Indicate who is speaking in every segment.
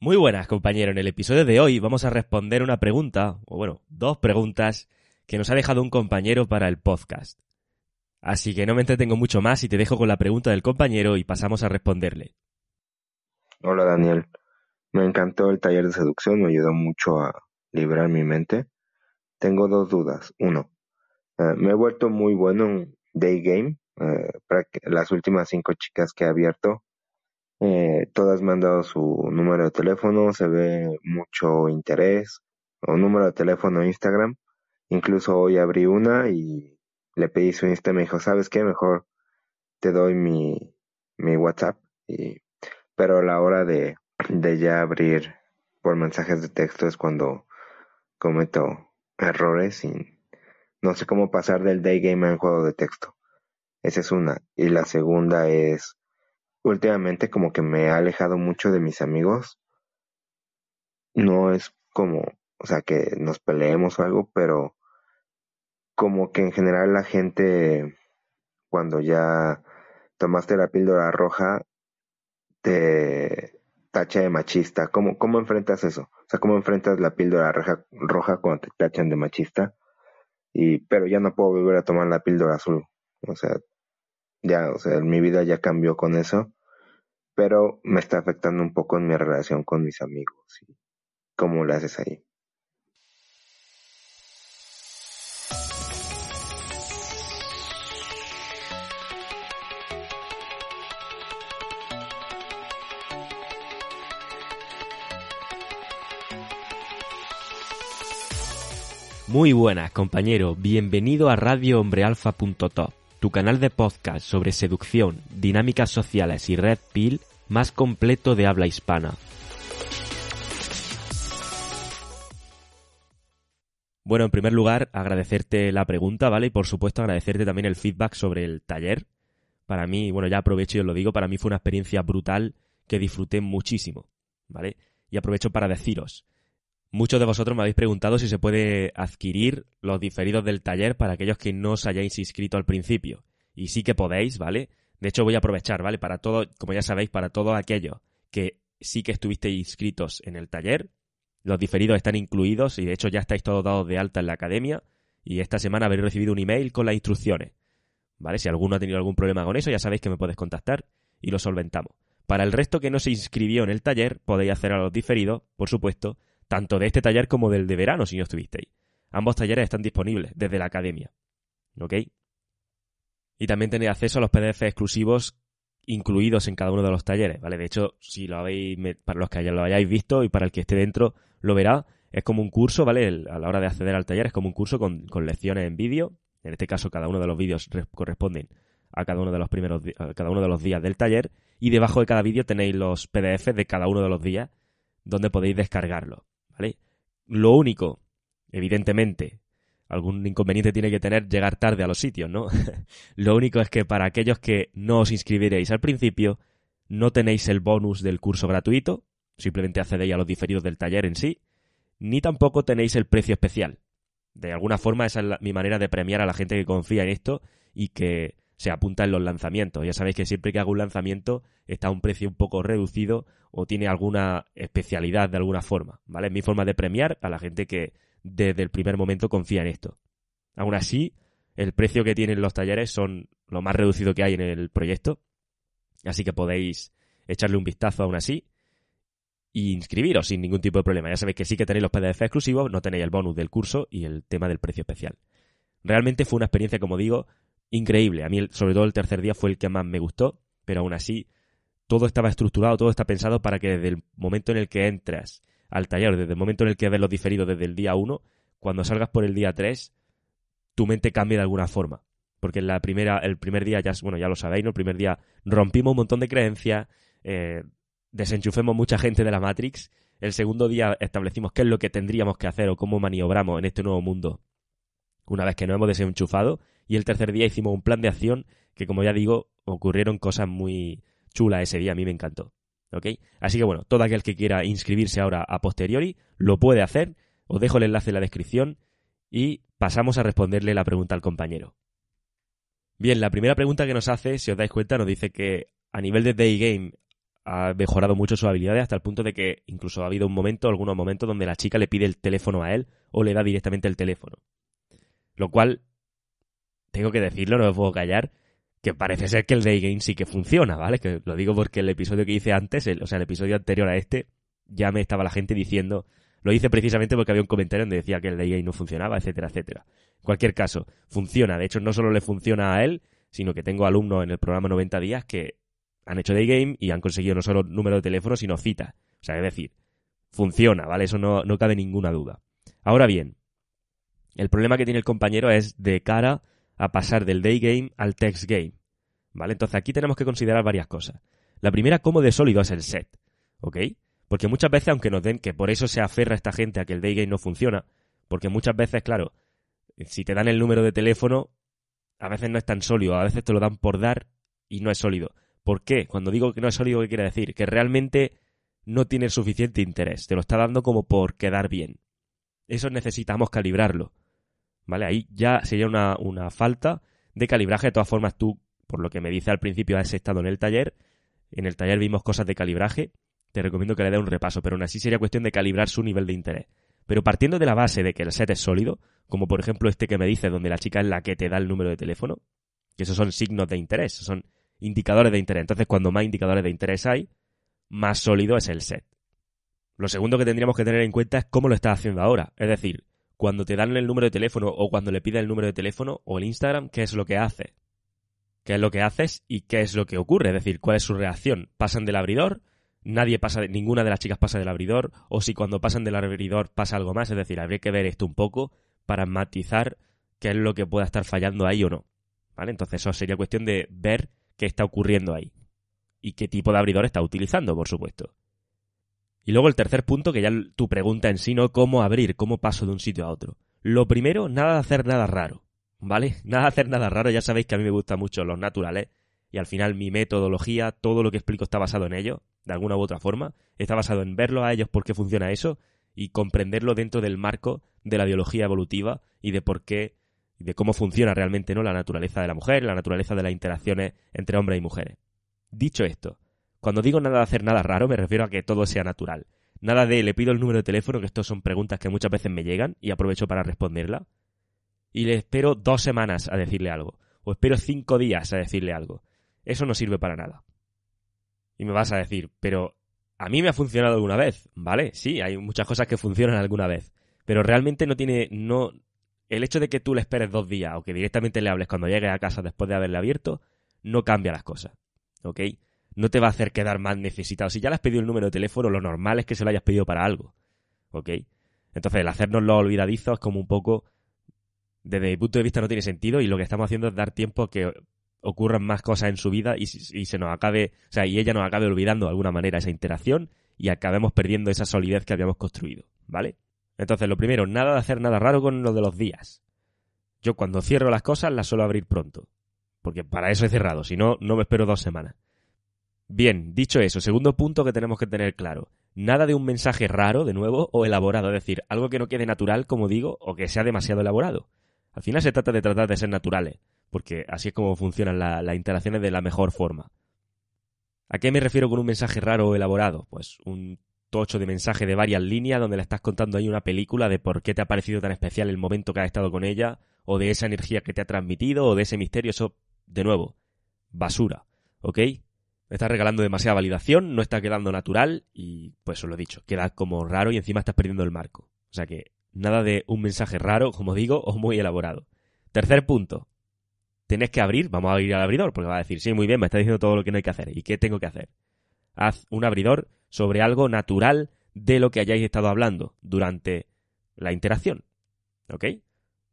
Speaker 1: muy buenas, compañeros. En el episodio de hoy vamos a responder una pregunta, o bueno, dos preguntas que nos ha dejado un compañero para el podcast. Así que no me entretengo mucho más y te dejo con la pregunta del compañero y pasamos a responderle.
Speaker 2: Hola Daniel, me encantó el taller de seducción, me ayudó mucho a liberar mi mente. Tengo dos dudas. Uno, eh, me he vuelto muy bueno en day game. Eh, las últimas cinco chicas que he abierto eh, todas me han dado su número de teléfono, se ve mucho interés, o número de teléfono Instagram. Incluso hoy abrí una y le pedí su Insta me dijo, ¿sabes qué? Mejor te doy mi, mi WhatsApp. Y, pero a la hora de, de ya abrir por mensajes de texto es cuando cometo errores y no sé cómo pasar del day game al juego de texto. Esa es una. Y la segunda es últimamente como que me ha alejado mucho de mis amigos. No es como, o sea, que nos peleemos o algo, pero como que en general la gente, cuando ya tomaste la píldora roja, te tacha de machista. ¿Cómo, cómo enfrentas eso? O sea, ¿cómo enfrentas la píldora roja, roja cuando te tachan de machista? Y, pero ya no puedo volver a tomar la píldora azul. O sea, ya, o sea, mi vida ya cambió con eso, pero me está afectando un poco en mi relación con mis amigos. ¿Cómo lo haces ahí?
Speaker 1: Muy buenas, compañero. Bienvenido a radiohombrealfa.top tu canal de podcast sobre seducción, dinámicas sociales y red pill más completo de habla hispana. Bueno, en primer lugar, agradecerte la pregunta, ¿vale? Y por supuesto agradecerte también el feedback sobre el taller. Para mí, bueno, ya aprovecho y os lo digo, para mí fue una experiencia brutal que disfruté muchísimo, ¿vale? Y aprovecho para deciros, Muchos de vosotros me habéis preguntado si se puede adquirir los diferidos del taller para aquellos que no os hayáis inscrito al principio. Y sí que podéis, ¿vale? De hecho, voy a aprovechar, ¿vale? Para todo, como ya sabéis, para todos aquellos que sí que estuvisteis inscritos en el taller, los diferidos están incluidos y de hecho ya estáis todos dados de alta en la academia y esta semana habréis recibido un email con las instrucciones. ¿Vale? Si alguno ha tenido algún problema con eso, ya sabéis que me puedes contactar y lo solventamos. Para el resto que no se inscribió en el taller, podéis hacer a los diferidos, por supuesto, tanto de este taller como del de verano, si no estuvisteis. Ambos talleres están disponibles desde la academia. ¿Ok? Y también tenéis acceso a los PDF exclusivos incluidos en cada uno de los talleres, ¿vale? De hecho, si lo habéis, para los que ya lo hayáis visto y para el que esté dentro lo verá, es como un curso, ¿vale? a la hora de acceder al taller es como un curso con, lecciones en vídeo. En este caso, cada uno de los vídeos corresponden a cada uno de los primeros, a cada uno de los días del taller. Y debajo de cada vídeo tenéis los PDF de cada uno de los días donde podéis descargarlo. ¿Vale? Lo único, evidentemente, algún inconveniente tiene que tener llegar tarde a los sitios, ¿no? Lo único es que para aquellos que no os inscribiréis al principio, no tenéis el bonus del curso gratuito, simplemente accedéis a los diferidos del taller en sí, ni tampoco tenéis el precio especial. De alguna forma esa es mi manera de premiar a la gente que confía en esto y que se apunta en los lanzamientos. Ya sabéis que siempre que hago un lanzamiento está a un precio un poco reducido o tiene alguna especialidad de alguna forma, ¿vale? Es mi forma de premiar a la gente que desde el primer momento confía en esto. Aún así, el precio que tienen los talleres son lo más reducido que hay en el proyecto, así que podéis echarle un vistazo aún así e inscribiros sin ningún tipo de problema. Ya sabéis que sí que tenéis los PDF exclusivos, no tenéis el bonus del curso y el tema del precio especial. Realmente fue una experiencia, como digo, increíble. A mí, sobre todo el tercer día, fue el que más me gustó, pero aún así, todo estaba estructurado, todo está pensado para que desde el momento en el que entras al taller, desde el momento en el que ves los diferidos desde el día 1, cuando salgas por el día 3, tu mente cambie de alguna forma. Porque en la primera, el primer día, ya, bueno, ya lo sabéis, ¿no? El primer día rompimos un montón de creencias, eh, desenchufemos mucha gente de la Matrix. El segundo día establecimos qué es lo que tendríamos que hacer o cómo maniobramos en este nuevo mundo una vez que nos hemos desenchufado. Y el tercer día hicimos un plan de acción que, como ya digo, ocurrieron cosas muy chulas ese día. A mí me encantó. ¿Ok? Así que bueno, todo aquel que quiera inscribirse ahora a posteriori lo puede hacer. Os dejo el enlace en la descripción y pasamos a responderle la pregunta al compañero. Bien, la primera pregunta que nos hace, si os dais cuenta, nos dice que a nivel de day game ha mejorado mucho sus habilidades hasta el punto de que incluso ha habido un momento, algunos momentos donde la chica le pide el teléfono a él o le da directamente el teléfono. Lo cual, tengo que decirlo, no me puedo callar, que parece ser que el day game sí que funciona, ¿vale? Que lo digo porque el episodio que hice antes, o sea, el episodio anterior a este, ya me estaba la gente diciendo, lo hice precisamente porque había un comentario donde decía que el day game no funcionaba, etcétera, etcétera. En cualquier caso, funciona. De hecho, no solo le funciona a él, sino que tengo alumnos en el programa 90 días que han hecho day game y han conseguido no solo número de teléfono, sino cita. O sea, es decir, funciona, ¿vale? Eso no, no cabe ninguna duda. Ahora bien, el problema que tiene el compañero es de cara pasar del day game al text game. ¿Vale? Entonces aquí tenemos que considerar varias cosas. La primera, cómo de sólido es el set. ¿Ok? Porque muchas veces, aunque nos den que por eso se aferra esta gente a que el day game no funciona, porque muchas veces, claro, si te dan el número de teléfono, a veces no es tan sólido, a veces te lo dan por dar y no es sólido. ¿Por qué? Cuando digo que no es sólido, ¿qué quiere decir? Que realmente no tiene suficiente interés, te lo está dando como por quedar bien. Eso necesitamos calibrarlo. ¿Vale? Ahí ya sería una, una falta de calibraje. De todas formas, tú, por lo que me dice al principio, has estado en el taller. En el taller vimos cosas de calibraje. Te recomiendo que le dé un repaso, pero aún así sería cuestión de calibrar su nivel de interés. Pero partiendo de la base de que el set es sólido, como por ejemplo este que me dice donde la chica es la que te da el número de teléfono, que esos son signos de interés, son indicadores de interés. Entonces, cuando más indicadores de interés hay, más sólido es el set. Lo segundo que tendríamos que tener en cuenta es cómo lo estás haciendo ahora. Es decir, cuando te dan el número de teléfono o cuando le piden el número de teléfono o el Instagram, ¿qué es lo que hace? ¿Qué es lo que haces y qué es lo que ocurre? Es decir, ¿cuál es su reacción? ¿Pasan del abridor? Nadie pasa, ninguna de las chicas pasa del abridor, o si cuando pasan del abridor pasa algo más, es decir, habría que ver esto un poco para matizar qué es lo que pueda estar fallando ahí o no. ¿Vale? Entonces eso sería cuestión de ver qué está ocurriendo ahí. Y qué tipo de abridor está utilizando, por supuesto. Y luego el tercer punto, que ya tu pregunta en sí, ¿no? ¿Cómo abrir? ¿Cómo paso de un sitio a otro? Lo primero, nada de hacer nada raro, ¿vale? Nada de hacer nada raro, ya sabéis que a mí me gustan mucho los naturales, y al final mi metodología, todo lo que explico está basado en ello, de alguna u otra forma, está basado en verlo a ellos por qué funciona eso, y comprenderlo dentro del marco de la biología evolutiva y de por qué, de cómo funciona realmente, ¿no? La naturaleza de la mujer, la naturaleza de las interacciones entre hombres y mujeres. Dicho esto, cuando digo nada de hacer nada raro, me refiero a que todo sea natural. Nada de le pido el número de teléfono, que estas son preguntas que muchas veces me llegan y aprovecho para responderla. Y le espero dos semanas a decirle algo. O espero cinco días a decirle algo. Eso no sirve para nada. Y me vas a decir, pero a mí me ha funcionado alguna vez, ¿vale? Sí, hay muchas cosas que funcionan alguna vez. Pero realmente no tiene. no. El hecho de que tú le esperes dos días o que directamente le hables cuando llegue a casa después de haberle abierto, no cambia las cosas. ¿Ok? No te va a hacer quedar más necesitado. Si ya le has pedido el número de teléfono, lo normal es que se lo hayas pedido para algo. ¿Ok? Entonces, el hacernos los olvidadizos es como un poco. Desde mi punto de vista no tiene sentido y lo que estamos haciendo es dar tiempo a que ocurran más cosas en su vida y, se nos acabe, o sea, y ella nos acabe olvidando de alguna manera esa interacción y acabemos perdiendo esa solidez que habíamos construido, ¿vale? Entonces, lo primero, nada de hacer nada raro con lo de los días. Yo cuando cierro las cosas las suelo abrir pronto, porque para eso he cerrado, si no, no me espero dos semanas. Bien, dicho eso, segundo punto que tenemos que tener claro. Nada de un mensaje raro, de nuevo, o elaborado, es decir, algo que no quede natural, como digo, o que sea demasiado elaborado. Al final se trata de tratar de ser naturales, porque así es como funcionan las interacciones de la mejor forma. ¿A qué me refiero con un mensaje raro o elaborado? Pues un tocho de mensaje de varias líneas donde le estás contando ahí una película de por qué te ha parecido tan especial el momento que has estado con ella, o de esa energía que te ha transmitido, o de ese misterio, eso, de nuevo, basura, ¿ok? Estás regalando demasiada validación, no está quedando natural y pues os lo he dicho, queda como raro y encima estás perdiendo el marco. O sea que nada de un mensaje raro, como digo, o muy elaborado. Tercer punto. Tenés que abrir, vamos a abrir al abridor, porque va a decir, sí, muy bien, me está diciendo todo lo que no hay que hacer. ¿Y qué tengo que hacer? Haz un abridor sobre algo natural de lo que hayáis estado hablando durante la interacción. ¿Ok?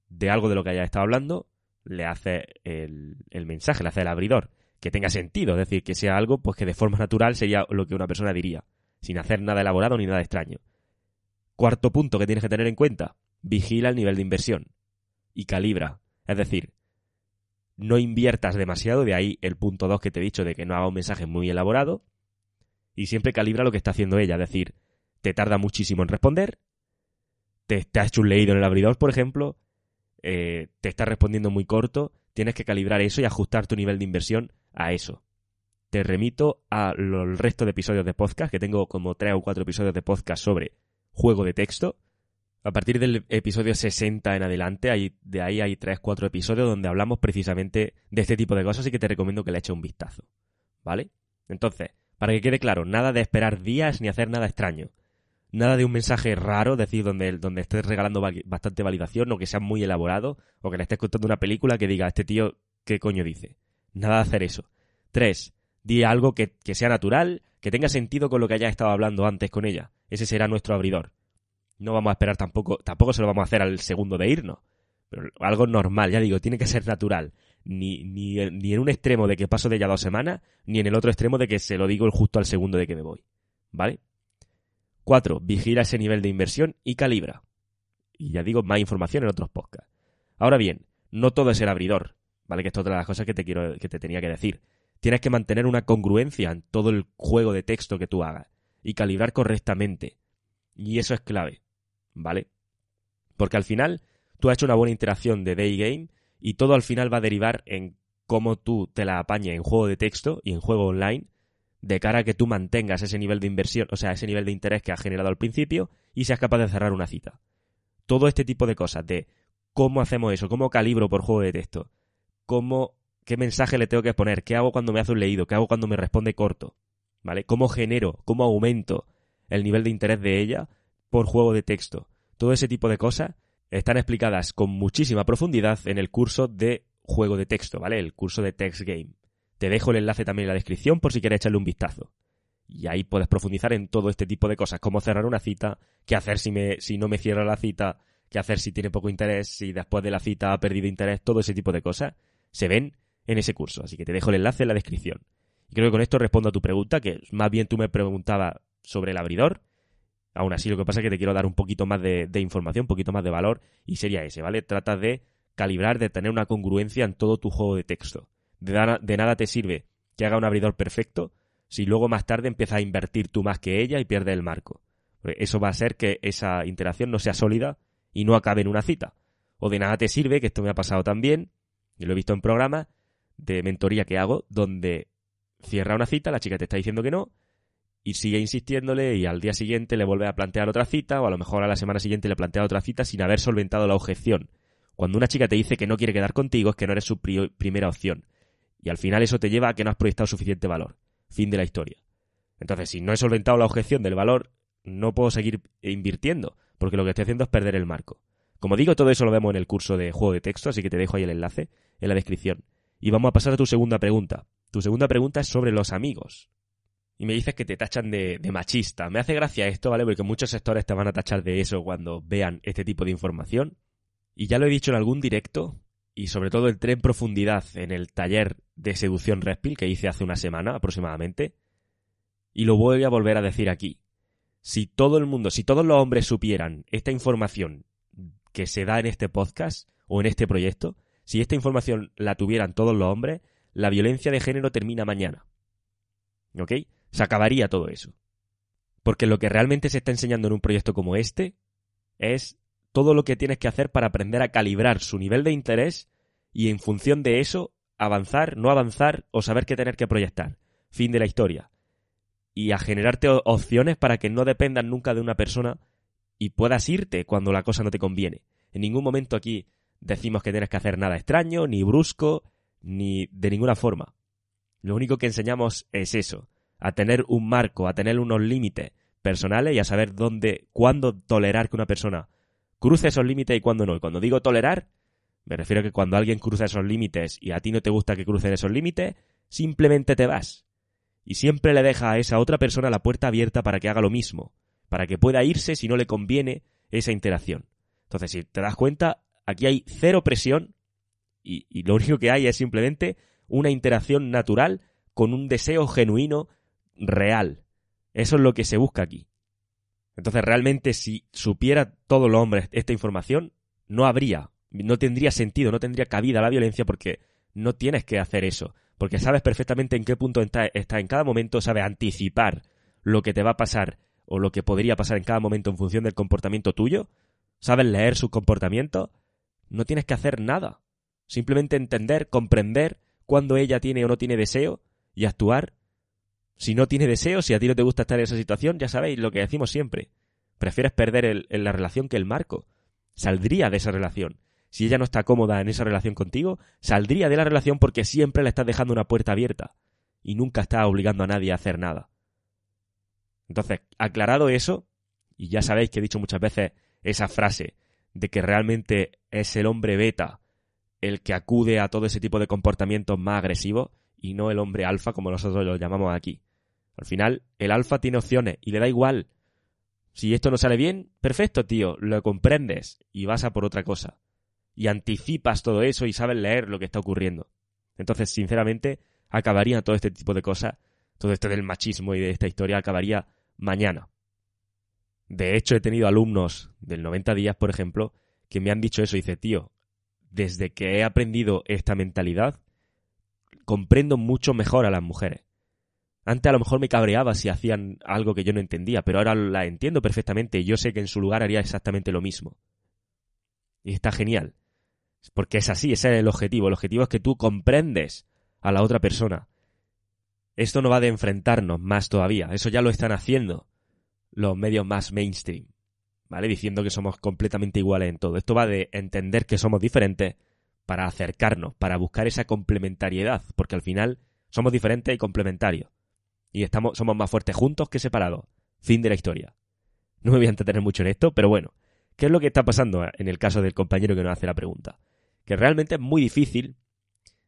Speaker 1: De algo de lo que hayáis estado hablando, le hace el mensaje, le hace el abridor que tenga sentido, es decir, que sea algo pues que de forma natural sería lo que una persona diría, sin hacer nada elaborado ni nada extraño. Cuarto punto que tienes que tener en cuenta, vigila el nivel de inversión y calibra, es decir, no inviertas demasiado, de ahí el punto 2 que te he dicho de que no haga un mensaje muy elaborado, y siempre calibra lo que está haciendo ella, es decir, te tarda muchísimo en responder, te, te ha hecho un leído en el abridor, por ejemplo, eh, te está respondiendo muy corto, tienes que calibrar eso y ajustar tu nivel de inversión a eso. Te remito al resto de episodios de podcast, que tengo como 3 o 4 episodios de podcast sobre juego de texto. A partir del episodio 60 en adelante, hay, de ahí hay 3-4 episodios donde hablamos precisamente de este tipo de cosas y que te recomiendo que le eches un vistazo. ¿Vale? Entonces, para que quede claro, nada de esperar días ni hacer nada extraño nada de un mensaje raro, es decir, donde, donde estés regalando bastante validación o que sea muy elaborado o que le estés contando una película que diga, este tío, ¿qué coño dice? Nada de hacer eso. Tres, di algo que, que sea natural, que tenga sentido con lo que hayas estado hablando antes con ella. Ese será nuestro abridor. No vamos a esperar tampoco, tampoco se lo vamos a hacer al segundo de irnos. Pero algo normal, ya digo, tiene que ser natural. Ni, ni, ni en un extremo de que paso de ella dos semanas, ni en el otro extremo de que se lo digo justo al segundo de que me voy. ¿Vale? 4. Vigila ese nivel de inversión y calibra. Y ya digo, más información en otros podcasts. Ahora bien, no todo es el abridor, ¿vale? Que esto es otra de las cosas que te quiero, que te tenía que decir. Tienes que mantener una congruencia en todo el juego de texto que tú hagas y calibrar correctamente. Y eso es clave, ¿vale? Porque al final tú has hecho una buena interacción de day game y todo al final va a derivar en cómo tú te la apañes en juego de texto y en juego online de cara a que tú mantengas ese nivel de inversión, o sea, ese nivel de interés que has generado al principio y seas capaz de cerrar una cita. Todo este tipo de cosas, de cómo hacemos eso, cómo calibro por juego de texto, cómo, qué mensaje le tengo que poner, qué hago cuando me hace un leído, qué hago cuando me responde corto, ¿vale? Cómo genero, cómo aumento el nivel de interés de ella por juego de texto. Todo ese tipo de cosas están explicadas con muchísima profundidad en el curso de juego de texto, ¿vale? El curso de Text Game. Te dejo el enlace también en la descripción por si quieres echarle un vistazo. Y ahí puedes profundizar en todo este tipo de cosas, cómo cerrar una cita, qué hacer si, me, si no me cierra la cita, qué hacer si tiene poco interés, si después de la cita ha perdido interés, todo ese tipo de cosas se ven en ese curso. Así que te dejo el enlace en la descripción. Y creo que con esto respondo a tu pregunta, que más bien tú me preguntabas sobre el abridor. Aún así, lo que pasa es que te quiero dar un poquito más de, información, un poquito más de valor, y sería ese, ¿vale? Trata de calibrar, de tener una congruencia en todo tu juego de texto. De, nada te sirve que haga un abridor perfecto si luego más tarde empiezas a invertir tú más que ella y pierde el marco. eso va a ser que esa interacción no sea sólida y no acabe en una cita. O de nada te sirve, que esto me ha pasado también, y lo he visto en programas de mentoría que hago, donde cierra una cita, la chica te está diciendo que no, y sigue insistiéndole y al día siguiente le vuelve a plantear otra cita, o a lo mejor a la semana siguiente le plantea otra cita sin haber solventado la objeción. Cuando una chica te dice que no quiere quedar contigo es que no eres su primera opción. Y al final eso te lleva a que no has proyectado suficiente valor. Fin de la historia. Entonces, si no he solventado la objeción del valor, no puedo seguir invirtiendo, porque lo que estoy haciendo es perder el marco. Como digo, todo eso lo vemos en el curso de juego de texto, así que te dejo ahí el enlace en la descripción. Y vamos a pasar a tu segunda pregunta. Tu segunda pregunta es sobre los amigos. Y me dices que te tachan de, de machista. Me hace gracia esto, ¿vale? Porque muchos sectores te van a tachar de eso cuando vean este tipo de información. Y ya lo he dicho en algún directo, y sobre todo entré en profundidad en el taller de seducción Respil que hice hace una semana aproximadamente. Y lo voy a volver a decir aquí. Si todo el mundo, si todos los hombres supieran esta información que se da en este podcast o en este proyecto, si esta información la tuvieran todos los hombres, la violencia de género termina mañana. ¿Ok? Se acabaría todo eso. Porque lo que realmente se está enseñando en un proyecto como este es todo lo que tienes que hacer para aprender a calibrar su nivel de interés y en función de eso avanzar, no avanzar o saber qué tener que proyectar. Fin de la historia. Y a generarte opciones para que no dependan nunca de una persona y puedas irte cuando la cosa no te conviene. En ningún momento aquí decimos que tienes que hacer nada extraño, ni brusco, ni de ninguna forma. Lo único que enseñamos es eso, a tener un marco, a tener unos límites personales y a saber dónde, cuándo tolerar que una persona cruce esos límites y cuándo no. Y cuando digo tolerar, me refiero a que cuando alguien cruza esos límites y a ti no te gusta que crucen esos límites, simplemente te vas. Y siempre le deja a esa otra persona la puerta abierta para que haga lo mismo, para que pueda irse si no le conviene esa interacción. Entonces, si te das cuenta, aquí hay cero presión y, lo único que hay es simplemente una interacción natural con un deseo genuino real. Eso es lo que se busca aquí. Entonces, realmente, si supiera todos los hombres esta información, no habría, no tendría sentido, no tendría cabida la violencia porque no tienes que hacer eso. Porque sabes perfectamente en qué punto está, está en cada momento, sabes anticipar lo que te va a pasar o lo que podría pasar en cada momento en función del comportamiento tuyo, sabes leer su comportamiento, no tienes que hacer nada. Simplemente entender, comprender cuándo ella tiene o no tiene deseo y actuar. Si no tiene deseo, si a ti no te gusta estar en esa situación, ya sabéis lo que decimos siempre. Prefieres perder la relación que el marco. Saldría de esa relación. Si ella no está cómoda en esa relación contigo, saldría de la relación porque siempre le estás dejando una puerta abierta y nunca está obligando a nadie a hacer nada. Entonces, aclarado eso, y ya sabéis que he dicho muchas veces esa frase de que realmente es el hombre beta el que acude a todo ese tipo de comportamientos más agresivos y no el hombre alfa como nosotros lo llamamos aquí. Al final, el alfa tiene opciones y le da igual. Si esto no sale bien, perfecto, tío, lo comprendes y vas a por otra cosa. Y anticipas todo eso y sabes leer lo que está ocurriendo. Entonces, sinceramente, acabaría todo este tipo de cosas, todo esto del machismo y de esta historia acabaría mañana. De hecho, he tenido alumnos del 90 días, por ejemplo, que me han dicho eso. Dice, tío, desde que he aprendido esta mentalidad, comprendo mucho mejor a las mujeres. Antes a lo mejor me cabreaba si hacían algo que yo no entendía, pero ahora la entiendo perfectamente y yo sé que en su lugar haría exactamente lo mismo. Y está genial. Porque es así, ese es el objetivo. El objetivo es que tú comprendes a la otra persona. Esto no va de enfrentarnos más todavía, eso ya lo están haciendo los medios más mainstream, ¿vale? Diciendo que somos completamente iguales en todo. Esto va de entender que somos diferentes para acercarnos, para buscar esa complementariedad, porque al final somos diferentes y complementarios. Y estamos, somos más fuertes juntos que separados. Fin de la historia. No me voy a entretener mucho en esto, pero bueno, ¿qué es lo que está pasando en el caso del compañero que nos hace la pregunta? Que realmente es muy difícil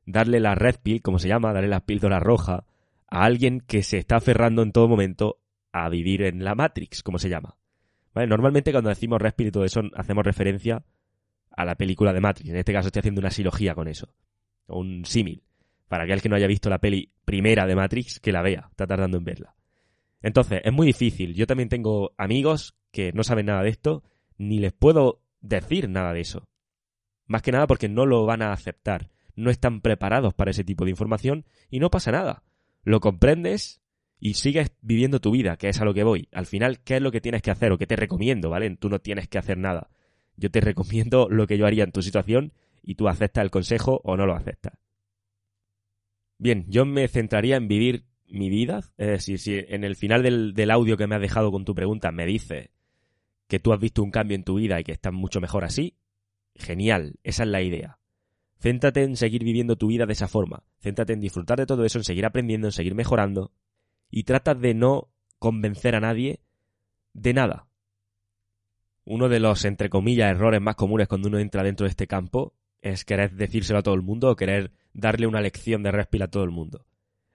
Speaker 1: darle la red pill, como se llama, darle la píldora roja a alguien que se está aferrando en todo momento a vivir en la Matrix, como se llama. ¿Vale? Normalmente cuando decimos Respire y todo eso hacemos referencia a la película de Matrix. En este caso estoy haciendo una silogía con eso. O un símil. Para aquel que no haya visto la peli primera de Matrix, que la vea. Está tardando en verla. Entonces, es muy difícil. Yo también tengo amigos que no saben nada de esto, ni les puedo decir nada de eso. Más que nada porque no lo van a aceptar. No están preparados para ese tipo de información y no pasa nada. Lo comprendes, y sigues viviendo tu vida, que es a lo que voy. Al final, ¿qué es lo que tienes que hacer o qué te recomiendo, ¿vale? Tú no tienes que hacer nada. Yo te recomiendo lo que yo haría en tu situación y tú aceptas el consejo o no lo aceptas. Bien, yo me centraría en vivir mi vida. Es decir, si en el final del, del audio que me has dejado con tu pregunta me dices que tú has visto un cambio en tu vida y que estás mucho mejor así, genial, esa es la idea. Céntrate en seguir viviendo tu vida de esa forma. Céntrate en disfrutar de todo eso, en seguir aprendiendo, en seguir mejorando y trata de no convencer a nadie de nada. Uno de los, entre comillas, errores más comunes cuando uno entra dentro de este campo es querer decírselo a todo el mundo o querer darle una lección de respira a todo el mundo.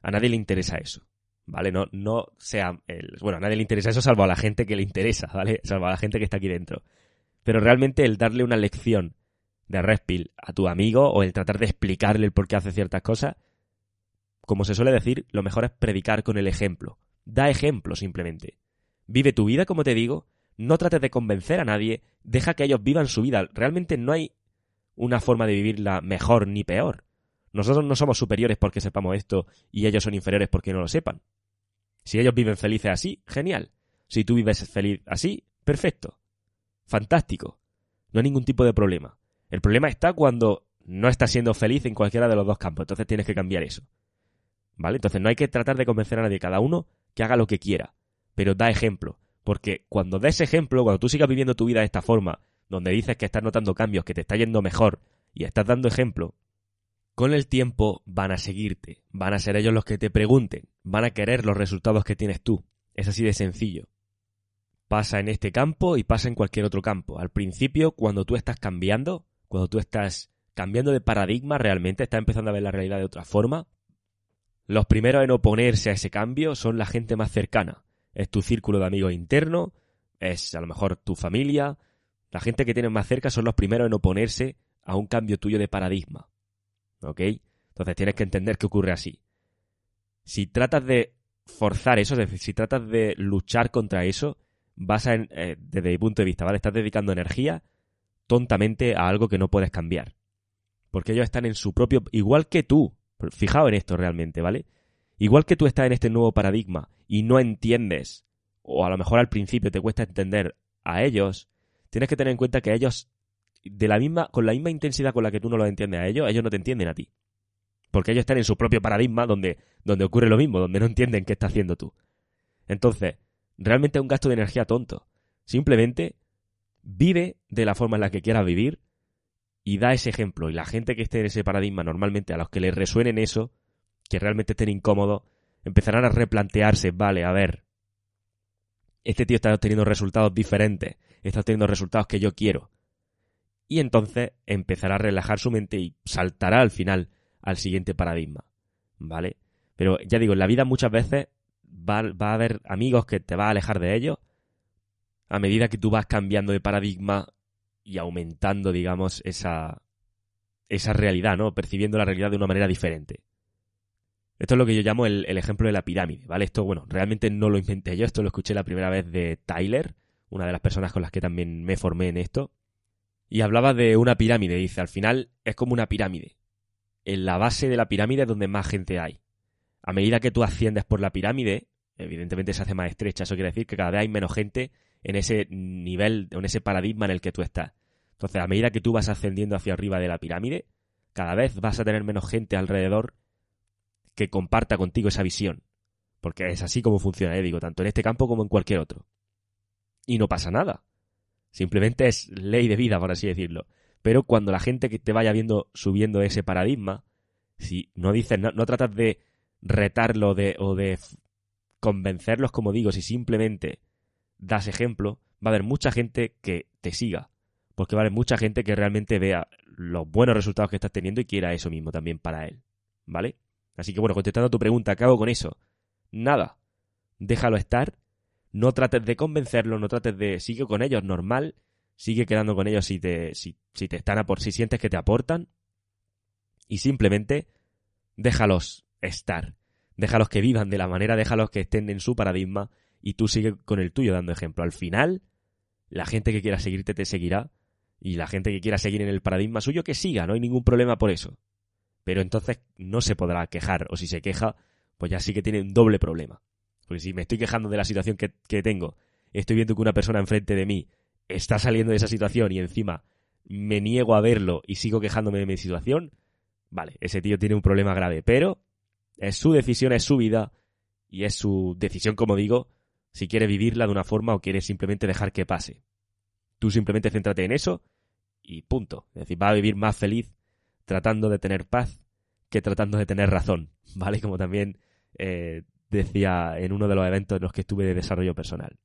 Speaker 1: A nadie le interesa eso. ¿Vale? No, no sea. El, bueno, a nadie le interesa eso salvo a la gente que le interesa, ¿vale? Salvo a la gente que está aquí dentro. Pero realmente el darle una lección de respil a tu amigo o el tratar de explicarle el por qué hace ciertas cosas como se suele decir, lo mejor es predicar con el ejemplo. Da ejemplo simplemente. Vive tu vida, como te digo, no trates de convencer a nadie, deja que ellos vivan su vida. Realmente no hay una forma de vivirla mejor ni peor. Nosotros no somos superiores porque sepamos esto y ellos son inferiores porque no lo sepan. Si ellos viven felices así, genial. Si tú vives feliz así, perfecto. Fantástico. No hay ningún tipo de problema. El problema está cuando no estás siendo feliz en cualquiera de los dos campos. Entonces tienes que cambiar eso. ¿Vale? Entonces no hay que tratar de convencer a nadie, cada uno que haga lo que quiera, pero da ejemplo. Porque cuando des ejemplo, cuando tú sigas viviendo tu vida de esta forma, donde dices que estás notando cambios, que te está yendo mejor y estás dando ejemplo, con el tiempo van a seguirte, van a ser ellos los que te pregunten, van a querer los resultados que tienes tú. Es así de sencillo. Pasa en este campo y pasa en cualquier otro campo. Al principio, cuando tú estás cambiando, cuando tú estás cambiando de paradigma realmente, estás empezando a ver la realidad de otra forma, los primeros en oponerse a ese cambio son la gente más cercana. Es tu círculo de amigos interno, es a lo mejor tu familia. La gente que tienes más cerca son los primeros en oponerse a un cambio tuyo de paradigma. ¿Ok? Entonces tienes que entender que ocurre así. Si tratas de forzar eso, es decir, si tratas de luchar contra eso, vas a, eh, desde mi punto de vista, ¿vale? Estás dedicando energía tontamente a algo que no puedes cambiar. Porque ellos están en su propio... Igual que tú. Fijaos en esto realmente, ¿vale? Igual que tú estás en este nuevo paradigma y no entiendes, o a lo mejor al principio te cuesta entender a ellos, tienes que tener en cuenta que ellos, de la misma, con la misma intensidad con la que tú no los entiendes a ellos, ellos no te entienden a ti. Porque ellos están en su propio paradigma donde, donde ocurre lo mismo, donde no entienden qué está haciendo tú. Entonces, realmente es un gasto de energía tonto. Simplemente vive de la forma en la que quieras vivir y da ese ejemplo. Y la gente que esté en ese paradigma, normalmente a los que les resuenen eso, que realmente estén incómodos, empezarán a replantearse, vale, a ver, este tío está obteniendo resultados diferentes, está obteniendo resultados que yo quiero. Y entonces empezará a relajar su mente y saltará al final al siguiente paradigma, ¿vale? Pero ya digo, en la vida muchas veces va, a haber amigos que te va a alejar de ellos a medida que tú vas cambiando de paradigma y aumentando, digamos, esa, esa realidad, ¿no? Percibiendo la realidad de una manera diferente. Esto es lo que yo llamo el, ejemplo de la pirámide, ¿vale? Esto, bueno, realmente no lo inventé yo, esto lo escuché la primera vez de Tyler, una de las personas con las que también me formé en esto. Y hablaba de una pirámide, dice, al final es como una pirámide. En la base de la pirámide es donde más gente hay. A medida que tú asciendes por la pirámide, evidentemente se hace más estrecha, eso quiere decir que cada vez hay menos gente en ese nivel, en ese paradigma en el que tú estás. Entonces, a medida que tú vas ascendiendo hacia arriba de la pirámide, cada vez vas a tener menos gente alrededor que comparta contigo esa visión. Porque es así como funciona, ¿eh? digo, tanto en este campo como en cualquier otro. Y no pasa nada. Simplemente es ley de vida, por así decirlo. Pero cuando la gente que te vaya viendo subiendo ese paradigma, si no dices, no, tratas de retarlo de, o de convencerlos, como digo, si simplemente das ejemplo, va a haber mucha gente que te siga. Porque va a haber mucha gente que realmente vea los buenos resultados que estás teniendo y quiera eso mismo también para él. ¿Vale? Así que bueno, contestando a tu pregunta, ¿qué hago con eso? Nada. Déjalo estar. No trates de convencerlo, no trates de. Sigue con ellos normal. Sigue quedando con ellos si te, si, si te están a por, si sientes que te aportan. Y simplemente déjalos estar. Déjalos que vivan de la manera, déjalos que estén en su paradigma y tú sigue con el tuyo dando ejemplo. Al final, la gente que quiera seguirte te seguirá y la gente que quiera seguir en el paradigma suyo que siga, no hay ningún problema por eso pero entonces no se podrá quejar, o si se queja, pues ya sí que tiene un doble problema. Porque si me estoy quejando de la situación que, tengo, estoy viendo que una persona enfrente de mí está saliendo de esa situación y encima me niego a verlo y sigo quejándome de mi situación, vale, ese tío tiene un problema grave, pero es su decisión, es su vida y es su decisión, como digo, si quiere vivirla de una forma o quiere simplemente dejar que pase. Tú simplemente céntrate en eso y punto. Es decir, va a vivir más feliz tratando de tener paz que tratando de tener razón, ¿vale? Como también eh, decía en uno de los eventos en los que estuve de desarrollo personal.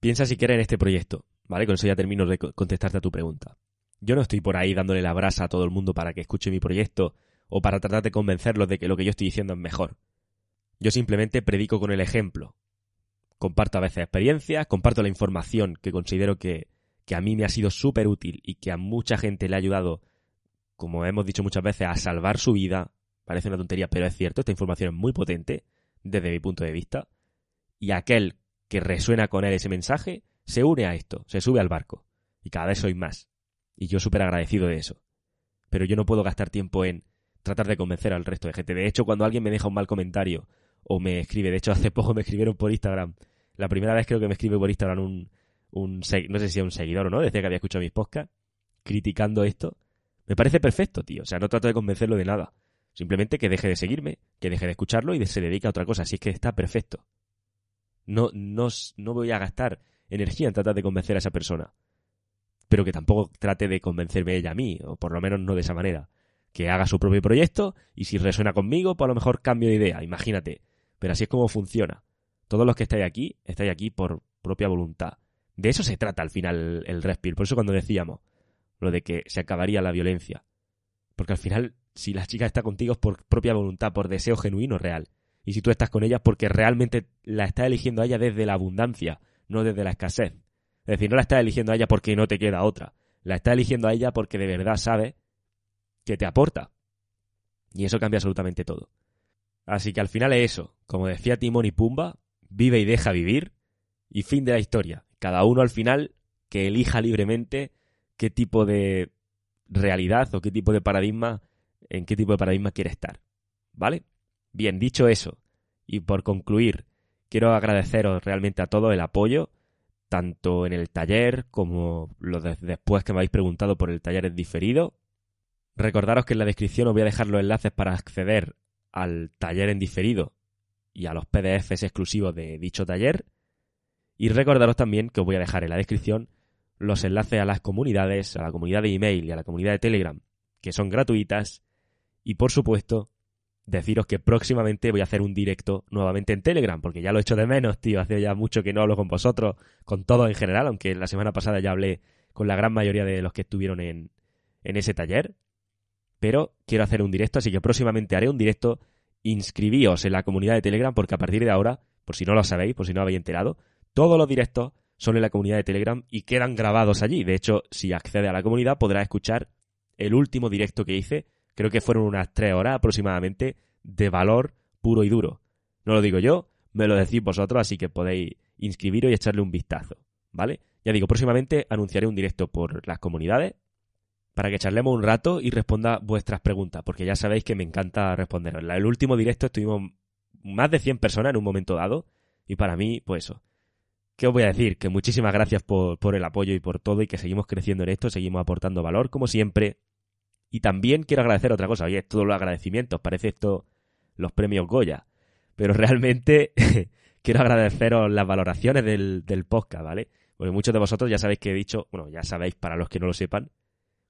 Speaker 1: Piensa si quieres en este proyecto, ¿vale? Con eso ya termino de contestarte a tu pregunta. Yo no estoy por ahí dándole la brasa a todo el mundo para que escuche mi proyecto o para tratar de convencerlos de que lo que yo estoy diciendo es mejor. Yo simplemente predico con el ejemplo. Comparto a veces experiencias, comparto la información que considero que, que a mí me ha sido súper útil y que a mucha gente le ha ayudado como hemos dicho muchas veces, a salvar su vida. Parece una tontería, pero es cierto, esta información es muy potente desde mi punto de vista. Y aquel que resuena con él ese mensaje se une a esto, se sube al barco. Y cada vez soy más. Y yo súper agradecido de eso. Pero yo no puedo gastar tiempo en tratar de convencer al resto de gente. De hecho, cuando alguien me deja un mal comentario o me escribe, de hecho hace poco me escribieron por Instagram, la primera vez creo que me escribe por Instagram un, un no sé si es un seguidor o no, decía que había escuchado mis podcasts, criticando esto, me parece perfecto, tío. O sea, no trato de convencerlo de nada. Simplemente que deje de seguirme, que deje de escucharlo y se dedique a otra cosa. Así es que está perfecto. No, no, no voy a gastar energía en tratar de convencer a esa persona. Pero que tampoco trate de convencerme ella a mí, o por lo menos no de esa manera. Que haga su propio proyecto y si resuena conmigo, pues a lo mejor cambio de idea, imagínate. Pero así es como funciona. Todos los que estáis aquí, estáis aquí por propia voluntad. De eso se trata al final el respiro. Por eso cuando decíamos, lo de que se acabaría la violencia. Porque al final, si la chica está contigo es por propia voluntad, por deseo genuino real. Y si tú estás con ella porque realmente la estás eligiendo a ella desde la abundancia, no desde la escasez. Es decir, no la estás eligiendo a ella porque no te queda otra. La estás eligiendo a ella porque de verdad sabe que te aporta. Y eso cambia absolutamente todo. Así que al final es eso. Como decía Timón y Pumba, vive y deja vivir. Y fin de la historia. Cada uno al final que elija libremente qué tipo de realidad o qué tipo de paradigma, en qué tipo de paradigma quiere estar. ¿Vale? Bien, dicho eso, y por concluir, quiero agradeceros realmente a todos el apoyo, tanto en el taller como lo después que me habéis preguntado por el taller en diferido. Recordaros que en la descripción os voy a dejar los enlaces para acceder al taller en diferido y a los PDFs exclusivos de dicho taller. Y recordaros también que os voy a dejar en la descripción los enlaces a las comunidades, a la comunidad de email y a la comunidad de Telegram, que son gratuitas. Y por supuesto, deciros que próximamente voy a hacer un directo nuevamente en Telegram, porque ya lo he hecho de menos, tío. Hace ya mucho que no hablo con vosotros, con todo en general, aunque la semana pasada ya hablé con la gran mayoría de los que estuvieron en, en ese taller. Pero quiero hacer un directo, así que próximamente haré un directo. Inscribíos en la comunidad de Telegram, porque a partir de ahora, por si no lo sabéis, por si no habéis enterado, todos los directos son en la comunidad de Telegram y quedan grabados allí. De hecho, si accede a la comunidad podrá escuchar el último directo que hice, creo que fueron unas tres horas aproximadamente, de valor puro y duro. No lo digo yo, me lo decís vosotros, así que podéis inscribiros y echarle un vistazo, ¿vale? Ya digo, próximamente anunciaré un directo por las comunidades para que charlemos un rato y responda vuestras preguntas, porque ya sabéis que me encanta responderos. En el último directo estuvimos más de 100 personas en un momento dado, y para mí, pues eso, ¿Qué os voy a decir? Que muchísimas gracias por, por el apoyo y por todo y que seguimos creciendo en esto, seguimos aportando valor como siempre. Y también quiero agradecer otra cosa, oye, todos los agradecimientos, parece esto los premios Goya, pero realmente quiero agradeceros las valoraciones del, del podcast, ¿vale? Porque muchos de vosotros ya sabéis que he dicho, bueno, ya sabéis para los que no lo sepan,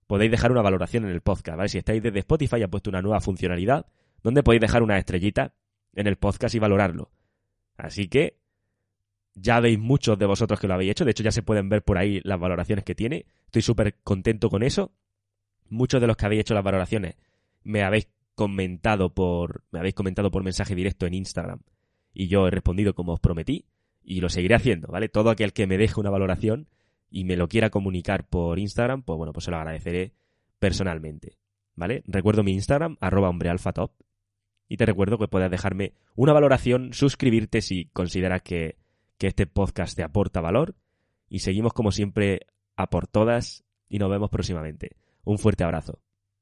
Speaker 1: podéis dejar una valoración en el podcast, ¿vale? Si estáis desde Spotify ha puesto una nueva funcionalidad donde podéis dejar una estrellita en el podcast y valorarlo. Así que ya veis muchos de vosotros que lo habéis hecho. De hecho, ya se pueden ver por ahí las valoraciones que tiene. Estoy súper contento con eso. Muchos de los que habéis hecho las valoraciones me habéis comentado por. me habéis comentado por mensaje directo en Instagram. Y yo he respondido como os prometí. Y lo seguiré haciendo, ¿vale? Todo aquel que me deje una valoración y me lo quiera comunicar por Instagram, pues bueno, pues se lo agradeceré personalmente. ¿Vale? Recuerdo mi Instagram, arroba hombrealfatop. Y te recuerdo que puedes dejarme una valoración, suscribirte si consideras que que este podcast te aporta valor y seguimos como siempre a por todas y nos vemos próximamente. Un fuerte abrazo.